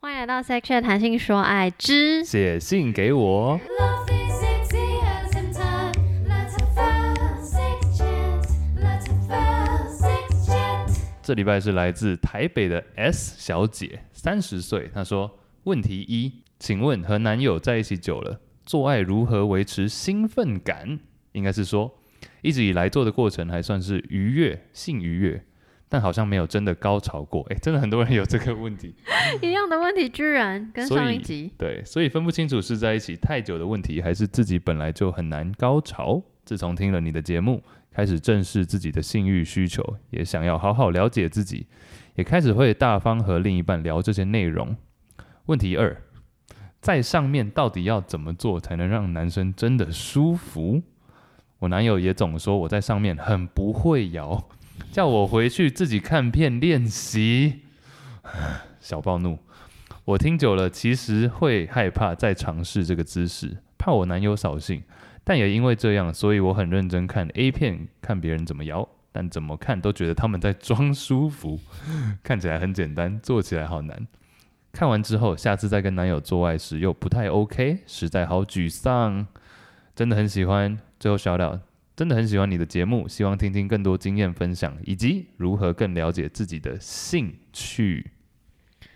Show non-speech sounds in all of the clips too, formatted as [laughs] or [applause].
欢迎来到 Chat 谈性说爱之写信给我。这礼拜是来自台北的 S 小姐，三十岁。她说：“问题一，请问和男友在一起久了，做爱如何维持兴奋感？应该是说，一直以来做的过程还算是愉悦，性愉悦。”但好像没有真的高潮过，哎，真的很多人有这个问题，[laughs] 一样的问题居然跟上一集，对，所以分不清楚是在一起太久的问题，还是自己本来就很难高潮。自从听了你的节目，开始正视自己的性欲需求，也想要好好了解自己，也开始会大方和另一半聊这些内容。问题二，在上面到底要怎么做才能让男生真的舒服？我男友也总说我在上面很不会摇。叫我回去自己看片练习，[sighs] 小暴怒。我听久了，其实会害怕再尝试这个姿势，怕我男友扫兴。但也因为这样，所以我很认真看 A 片，看别人怎么摇，但怎么看都觉得他们在装舒服，[laughs] 看起来很简单，做起来好难。看完之后，下次再跟男友做爱时又不太 OK，实在好沮丧。真的很喜欢，最后小了。真的很喜欢你的节目，希望听听更多经验分享，以及如何更了解自己的兴趣。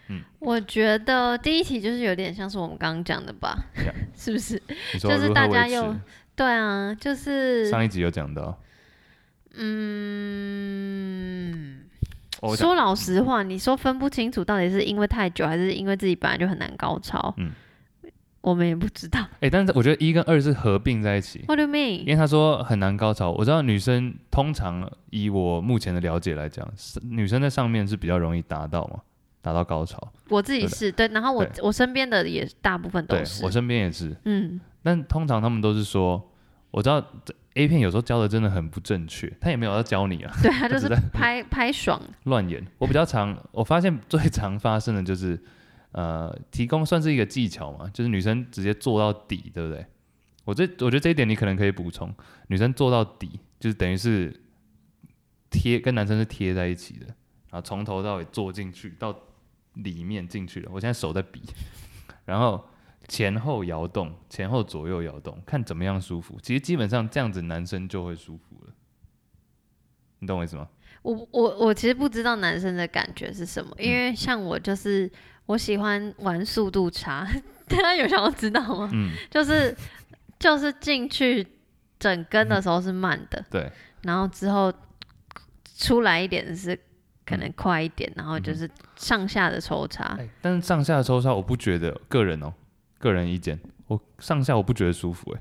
嗯，我觉得第一题就是有点像是我们刚刚讲的吧，yeah. [laughs] 是不是？就是大家又对啊，就是上一集有讲到。嗯，说老实话，你说分不清楚到底是因为太久，还是因为自己本来就很难高超？嗯。我们也不知道，哎、欸，但是我觉得一跟二是合并在一起。What do you mean？因为他说很难高潮，我知道女生通常以我目前的了解来讲，是女生在上面是比较容易达到嘛，达到高潮。我自己是对，对，然后我我身边的也大部分都是，对，我身边也是，嗯。但通常他们都是说，我知道 A 片有时候教的真的很不正确，他也没有要教你啊，对，他就是 [laughs] 拍拍爽，乱演。我比较常，我发现最常发生的就是。呃，提供算是一个技巧嘛，就是女生直接做到底，对不对？我这我觉得这一点你可能可以补充，女生做到底就是等于是贴跟男生是贴在一起的，然后从头到尾做进去到里面进去了。我现在手在比，然后前后摇动，前后左右摇动，看怎么样舒服。其实基本上这样子男生就会舒服了，你懂我意思吗？我我我其实不知道男生的感觉是什么，因为像我就是。我喜欢玩速度差，[laughs] 大家有想要知道吗？嗯，就是就是进去整根的时候是慢的，对，然后之后出来一点是可能快一点，然后就是上下的抽插。欸，但是上下的抽插我不觉得，个人哦，个人意见，我上下我不觉得舒服，欸，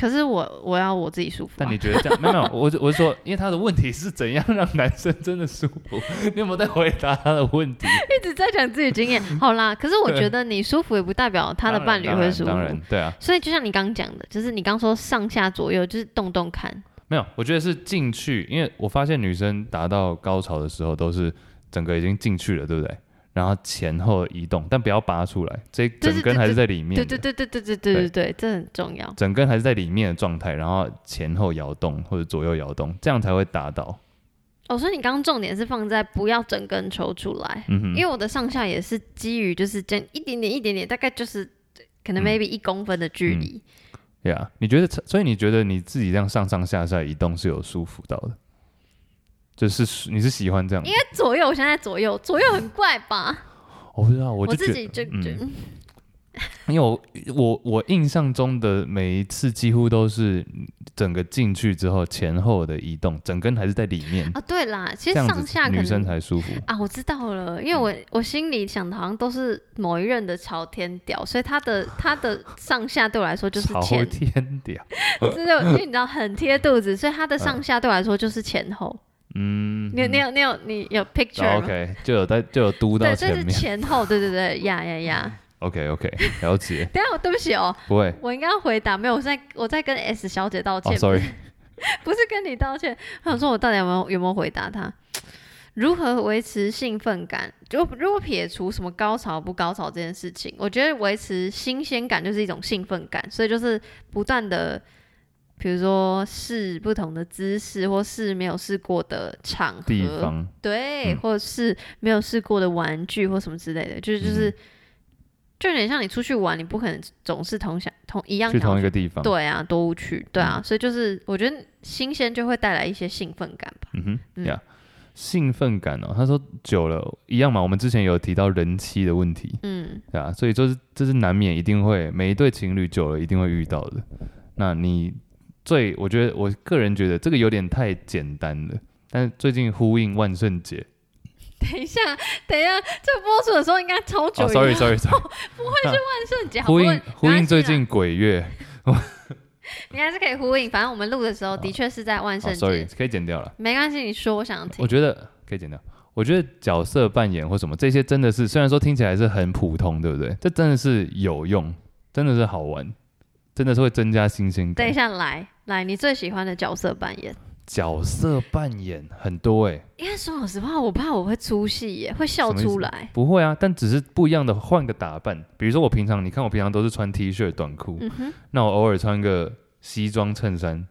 可是我我要我自己舒服，啊。但你觉得这样？没有没有，我我是说，因为他的问题是怎样让男生真的舒服？你有没有在回答他的问题？一直在讲自己经验。好啦，可是我觉得你舒服也不代表他的伴侣会舒服。当然，当然对啊。所以就像你刚刚讲的，就是你刚说上下左右，就是动动看。没有，我觉得是进去，因为我发现女生达到高潮的时候都是整个已经进去了，对不对？然后前后移动，但不要拔出来，这整根还是在里面。对对对对对对对对对，这很重要。整根还是在里面的状态，然后前后摇动或者左右摇动，这样才会打到。哦，所以你刚刚重点是放在不要整根抽出来，因为我的上下也是基于就是这一点点一点点，大概就是可能 maybe 一公分的距离。对啊，你觉得？所以你觉得你自己这样上上下下移动是有舒服到的？就是你是喜欢这样，因为左右，我现在左右左右很怪吧？我不知道，我自己就觉得，嗯、因为我我我印象中的每一次几乎都是整个进去之后前后的移动，整根还是在里面啊。对啦，其实上下女生才舒服啊。我知道了，因为我、嗯、我心里想的好像都是某一任的朝天屌，所以他的他的上下对我来说就是前朝天屌，[laughs] 就是因为你知道很贴肚子，所以他的上下对我来说就是前后。嗯，你有你有你有你有 picture，OK，就有在就有嘟到前面，对，这是前后，对对对，呀呀呀，[laughs] OK OK，了解。等下我对不起哦，不会，我应该要回答，没有，我在我在跟 S 小姐道歉，oh，sorry，[laughs] 不是跟你道歉，我想说我到底有没有有没有回答他？如何维持兴奋感？就如果撇除什么高潮不高潮这件事情，我觉得维持新鲜感就是一种兴奋感，所以就是不断的。比如说试不同的姿势，或是没有试过的场合，对，嗯、或者是没有试过的玩具或什么之类的，就是就是就有点像你出去玩，你不可能总是同想同一样去同一个地方。对啊，多无趣，对啊，嗯、所以就是我觉得新鲜就会带来一些兴奋感吧。嗯哼，呀、yeah，兴奋感哦。他说久了一样嘛，我们之前有提到人妻的问题，嗯，对啊，所以就是这是难免一定会每一对情侣久了一定会遇到的。那你最我觉得我个人觉得这个有点太简单了，但是最近呼应万圣节。等一下，等一下，这播出的时候应该超久。Sorry，Sorry，Sorry，[laughs] 不会是万圣节。呼应呼应最近鬼月，你还是可以呼应。反正我们录的时候的确是在万圣节。Sorry，可以剪掉了。没关系，你说，我想听。我觉得可以剪掉。我觉得角色扮演或什么这些真的是，虽然说听起来是很普通，对不对？这真的是有用，真的是好玩，真的是会增加新鲜感。等一下，来来，你最喜欢的角色扮演。角色扮演很多哎、欸，应该说老实话，我怕我会出戏耶，会笑出来。不会啊，但只是不一样的换个打扮。比如说我平常，你看我平常都是穿 T 恤短裤，嗯，那我偶尔穿个西装衬衫，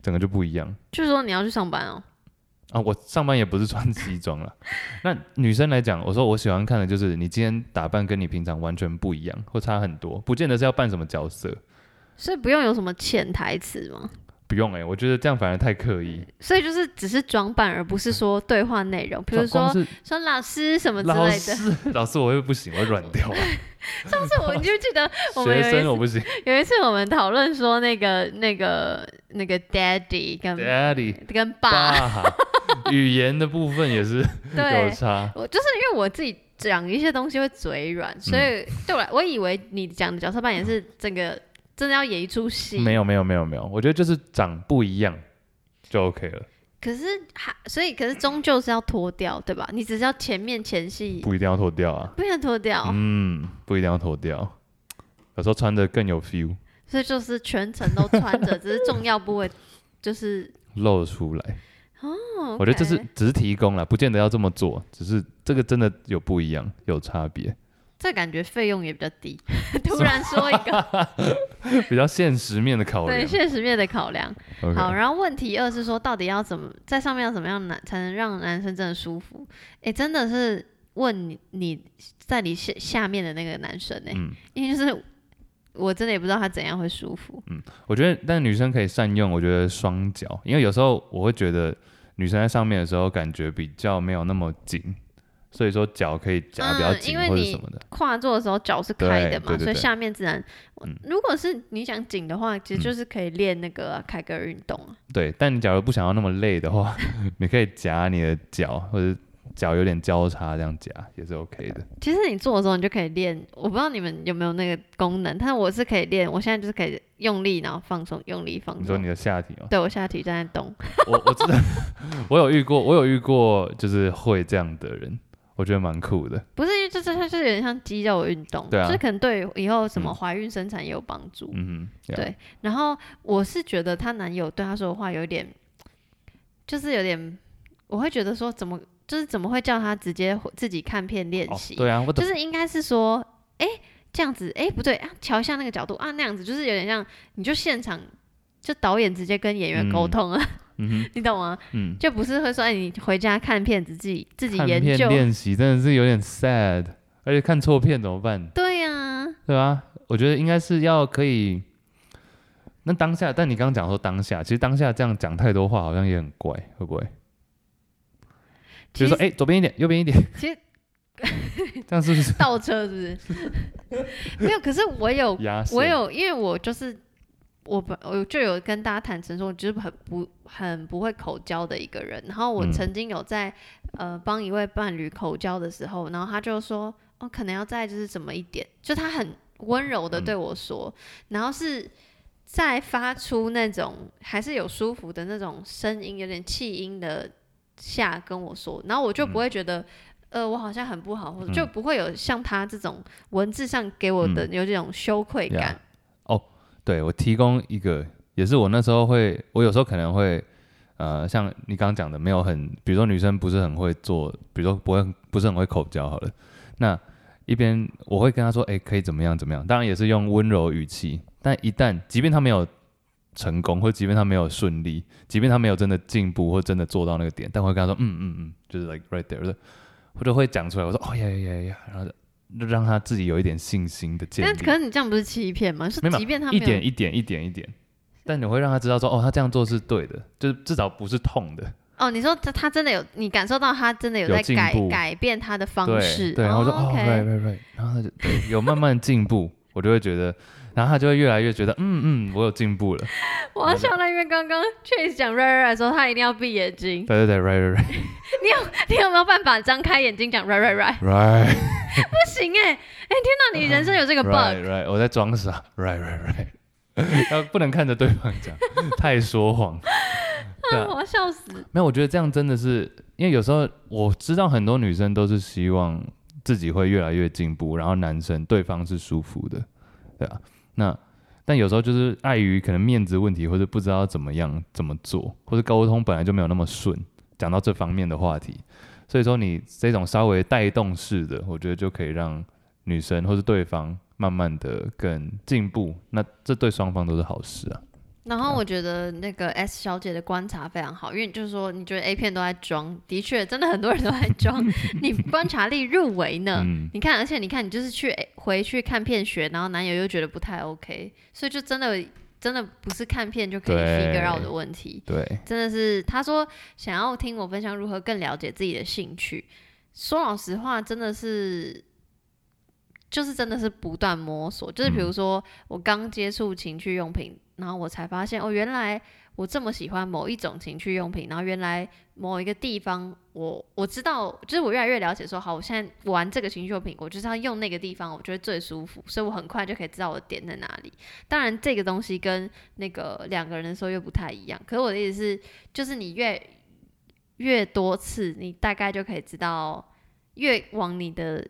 整个就不一样。就是说你要去上班哦？啊，我上班也不是穿西装了。[laughs] 那女生来讲，我说我喜欢看的就是你今天打扮跟你平常完全不一样，或差很多，不见得是要扮什么角色。所以不用有什么潜台词吗？不用哎、欸，我觉得这样反而太刻意。所以就是只是装扮，而不是说对话内容。比如说说老师什么之类的。老师，[laughs] 老师我又不行，我软掉了。[laughs] 上次我你就记得我们学生我不行。有一次我们讨论说那个那个那个 daddy 跟 daddy 跟爸，语言的部分也是 [laughs] 有差。我就是因为我自己讲一些东西会嘴软，所以对我来，我以为你讲的角色扮演是整个。真的要演一出戏？没有没有没有没有，我觉得就是长不一样就 OK 了。可是还所以可是终究是要脱掉，对吧？你只是要前面前戏，不一定要脱掉啊，不一定要脱掉。嗯，不一定要脱掉，有时候穿的更有 feel。所以就是全程都穿着，[laughs] 只是重要部位就是露出来。哦，okay、我觉得这是只是提供了，不见得要这么做，只是这个真的有不一样，有差别。这感觉费用也比较低。[laughs] 突然说一个 [laughs] 比较现实面的考量，对现实面的考量。Okay. 好，然后问题二是说，到底要怎么在上面要怎么样男才能让男生真的舒服？哎，真的是问你你在你下下面的那个男生呢？嗯，因为就是我真的也不知道他怎样会舒服。嗯，我觉得，但女生可以善用，我觉得双脚，因为有时候我会觉得女生在上面的时候感觉比较没有那么紧。所以说脚可以夹比较紧或者什么的，跨坐的时候脚是开的嘛，所以下面自然，如果是你想紧的话，其实就是可以练那个凯格尔运动啊。对，但你假如不想要那么累的话，[laughs] 你可以夹你的脚，或者脚有点交叉这样夹也是 OK 的。其实你做的时候你就可以练，我不知道你们有没有那个功能，但是我是可以练，我现在就是可以用力然后放松，用力放松。你说你的下体吗？对，我下体在那动。我我知道，[laughs] 我有遇过，我有遇过，就是会这样的人。我觉得蛮酷的，不是因为这这它是有点像肌肉运动，对啊，就是可能对以后什么怀孕生产也有帮助，嗯哼，对。然后我是觉得她男友对她说的话有点，就是有点，我会觉得说怎么就是怎么会叫她直接自己看片练习？对啊，就是应该是说，哎，这样子，哎，不对啊，调一下那个角度啊，那样子就是有点像，你就现场就导演直接跟演员沟通啊。嗯、你懂吗？嗯，就不是会说，哎，你回家看片子，自己自己研究练习，真的是有点 sad，而且看错片怎么办？对呀、啊，对吧？我觉得应该是要可以。那当下，但你刚刚讲说当下，其实当下这样讲太多话，好像也很怪，会不会？就是说，哎，左边一点，右边一点。其实 [laughs] 这样是不是倒车？是不是？[laughs] 没有，可是我有，我有，因为我就是。我本我就有跟大家坦诚说，我就是很不很不会口交的一个人。然后我曾经有在、嗯、呃帮一位伴侣口交的时候，然后他就说，哦，可能要再就是怎么一点，就他很温柔的对我说，嗯、然后是在发出那种还是有舒服的那种声音，有点气音的下跟我说，然后我就不会觉得，嗯、呃，我好像很不好，或者就不会有像他这种文字上给我的有这种羞愧感。对，我提供一个，也是我那时候会，我有时候可能会，呃，像你刚刚讲的，没有很，比如说女生不是很会做，比如说不会，不是很会口交好了，那一边我会跟她说，哎，可以怎么样怎么样，当然也是用温柔语气，但一旦，即便她没有成功，或即便她没有顺利，即便她没有真的进步或真的做到那个点，但我会跟她说，嗯嗯嗯，就是 like right there，或者会讲出来，我说，哦呀呀呀呀，然后让他自己有一点信心的建立。但可是你这样不是欺骗吗？是即便他一点一点一点一点，但你会让他知道说，哦，他这样做是对的，就是至少不是痛的。哦，你说他他真的有，你感受到他真的有在改改变他的方式。对，然后说哦，right right right，然后他就对有慢慢进步，我就会觉得。然后他就会越来越觉得，嗯嗯，我有进步了。我要笑，因为刚刚 Chase 讲 right right 的时候，他一定要闭眼睛。对对对，right right right。[laughs] 你有你有没有办法张开眼睛讲 right right right？right。不行哎、欸，哎天哪，你人生有这个 bug。right right，我在装傻。right right right。要不能看着对方讲，太说谎。[laughs] 啊，我要笑死。没有，我觉得这样真的是，因为有时候我知道很多女生都是希望自己会越来越进步，然后男生对方是舒服的，对啊。那，但有时候就是碍于可能面子问题，或者不知道怎么样怎么做，或者沟通本来就没有那么顺，讲到这方面的话题，所以说你这种稍微带动式的，我觉得就可以让女生或是对方慢慢的更进步，那这对双方都是好事啊。然后我觉得那个 S 小姐的观察非常好，因为就是说你觉得 A 片都在装，的确真的很多人都在装，[laughs] 你观察力入围呢？嗯、你看，而且你看，你就是去回去看片学，然后男友又觉得不太 OK，所以就真的真的不是看片就可以 figure out 的问题，对，真的是他说想要听我分享如何更了解自己的兴趣，说老实话，真的是。就是真的是不断摸索，就是比如说我刚接触情趣用品，然后我才发现哦，原来我这么喜欢某一种情趣用品，然后原来某一个地方我我知道，就是我越来越了解说，好，我现在玩这个情趣用品，我就是要用那个地方，我觉得最舒服，所以我很快就可以知道我的点在哪里。当然，这个东西跟那个两个人的时候又不太一样，可是我的意思是，就是你越越多次，你大概就可以知道，越往你的。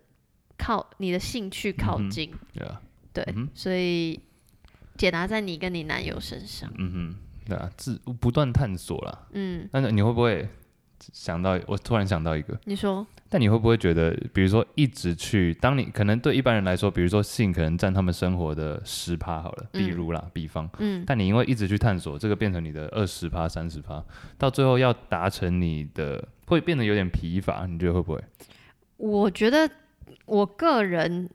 靠你的兴趣靠近，对所以解答在你跟你男友身上。嗯哼，对啊，自不断探索啦。嗯，那你会不会想到？我突然想到一个，你说，但你会不会觉得，比如说一直去，当你可能对一般人来说，比如说性可能占他们生活的十趴好了，比如啦，比方，嗯，但你因为一直去探索，这个变成你的二十趴、三十趴，到最后要达成你的，会变得有点疲乏，你觉得会不会？我觉得。我个人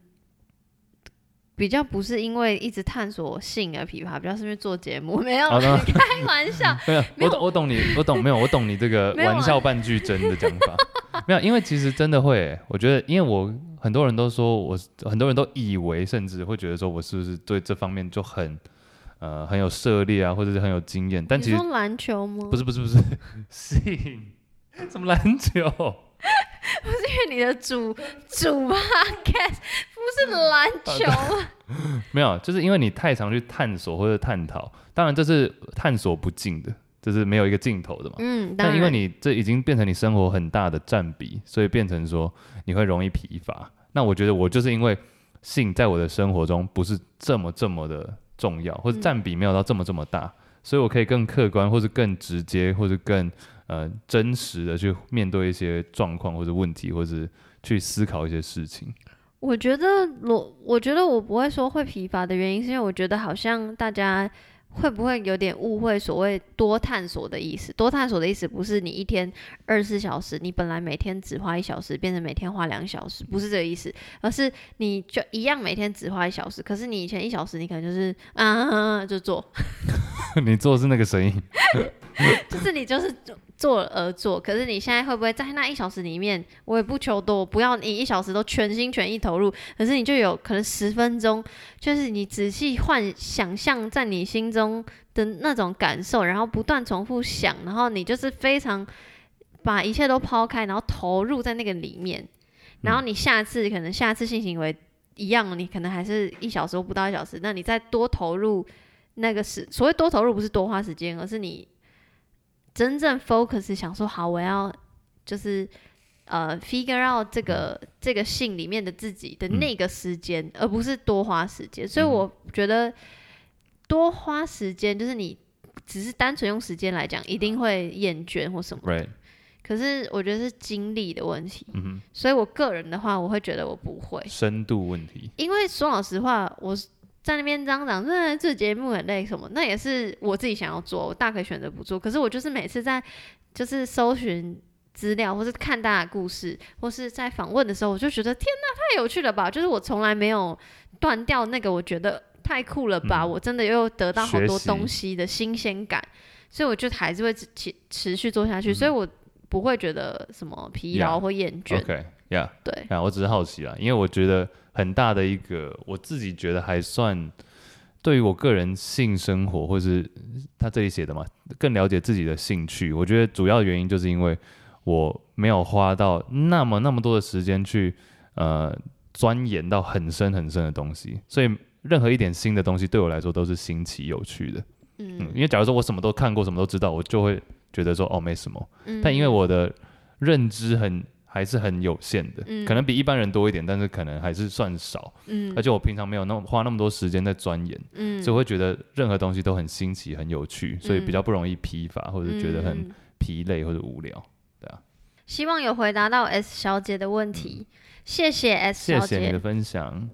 比较不是因为一直探索性而琵琶，比较是因为做节目没有、oh. 开玩笑。[laughs] 没有，我懂，我懂你，我懂没有，我懂你这个 [laughs] 玩笑半句真的讲法。没有，因为其实真的会、欸，我觉得，因为我很多人都说我，很多人都以为，甚至会觉得说我是不是对这方面就很呃很有涉猎啊，或者是很有经验。但其实篮球吗？不是，不是，不是性，[laughs] 什么篮球？不是因为你的主 [laughs] 主 podcast 不是篮球 [laughs] 没有，就是因为你太常去探索或者探讨，当然这是探索不尽的，这是没有一个尽头的嘛。嗯，但因为你这已经变成你生活很大的占比，所以变成说你会容易疲乏。那我觉得我就是因为性在我的生活中不是这么这么的重要，或者占比没有到这么这么大，嗯、所以我可以更客观，或者更直接，或者更。呃，真实的去面对一些状况或者问题，或者去思考一些事情。我觉得我，我觉得我不会说会疲乏的原因，是因为我觉得好像大家。会不会有点误会？所谓多探索的意思，多探索的意思不是你一天二十四小时，你本来每天只花一小时，变成每天花两小时，不是这个意思，而是你就一样每天只花一小时，可是你以前一小时你可能就是啊就做，[laughs] 你做是那个声音，[laughs] [laughs] 就是你就是做而做，可是你现在会不会在那一小时里面，我也不求多，不要你一小时都全心全意投入，可是你就有可能十分钟，就是你仔细幻想象在你心中。的那种感受，然后不断重复想，然后你就是非常把一切都抛开，然后投入在那个里面，然后你下次可能下次性行为一样，你可能还是一小时或不到一小时，那你再多投入那个时，所谓多投入不是多花时间，而是你真正 focus 想说好，我要就是呃 figure out 这个这个信里面的自己的那个时间，而不是多花时间，所以我觉得。多花时间，就是你只是单纯用时间来讲，一定会厌倦或什么。Right. 可是我觉得是精力的问题。嗯哼。所以我个人的话，我会觉得我不会。深度问题。因为说老实话，我在那边嚷嚷，那这节目很累什么，那也是我自己想要做，我大可以选择不做。可是我就是每次在就是搜寻资料，或是看大家的故事，或是在访问的时候，我就觉得天哪，太有趣了吧！就是我从来没有断掉那个，我觉得太酷了吧！嗯、我真的又得到好多东西的新鲜感，所以我就还是会持持续做下去，嗯、所以我不会觉得什么疲劳或厌倦。Yeah, Okay, 对，啊，我只是好奇啦，因为我觉得很大的一个，我自己觉得还算。对于我个人性生活，或是他这里写的嘛，更了解自己的兴趣。我觉得主要原因就是因为我没有花到那么那么多的时间去呃钻研到很深很深的东西，所以任何一点新的东西对我来说都是新奇有趣的。嗯，嗯，因为假如说我什么都看过，什么都知道，我就会觉得说哦没什么。嗯，但因为我的认知很。还是很有限的，嗯、可能比一般人多一点，但是可能还是算少。嗯，而且我平常没有那么花那么多时间在钻研，嗯，所以我会觉得任何东西都很新奇、很有趣，所以比较不容易疲乏或者觉得很疲累或者无聊，对啊。希望有回答到 S 小姐的问题，嗯、谢谢 S 小姐，谢谢你的分享。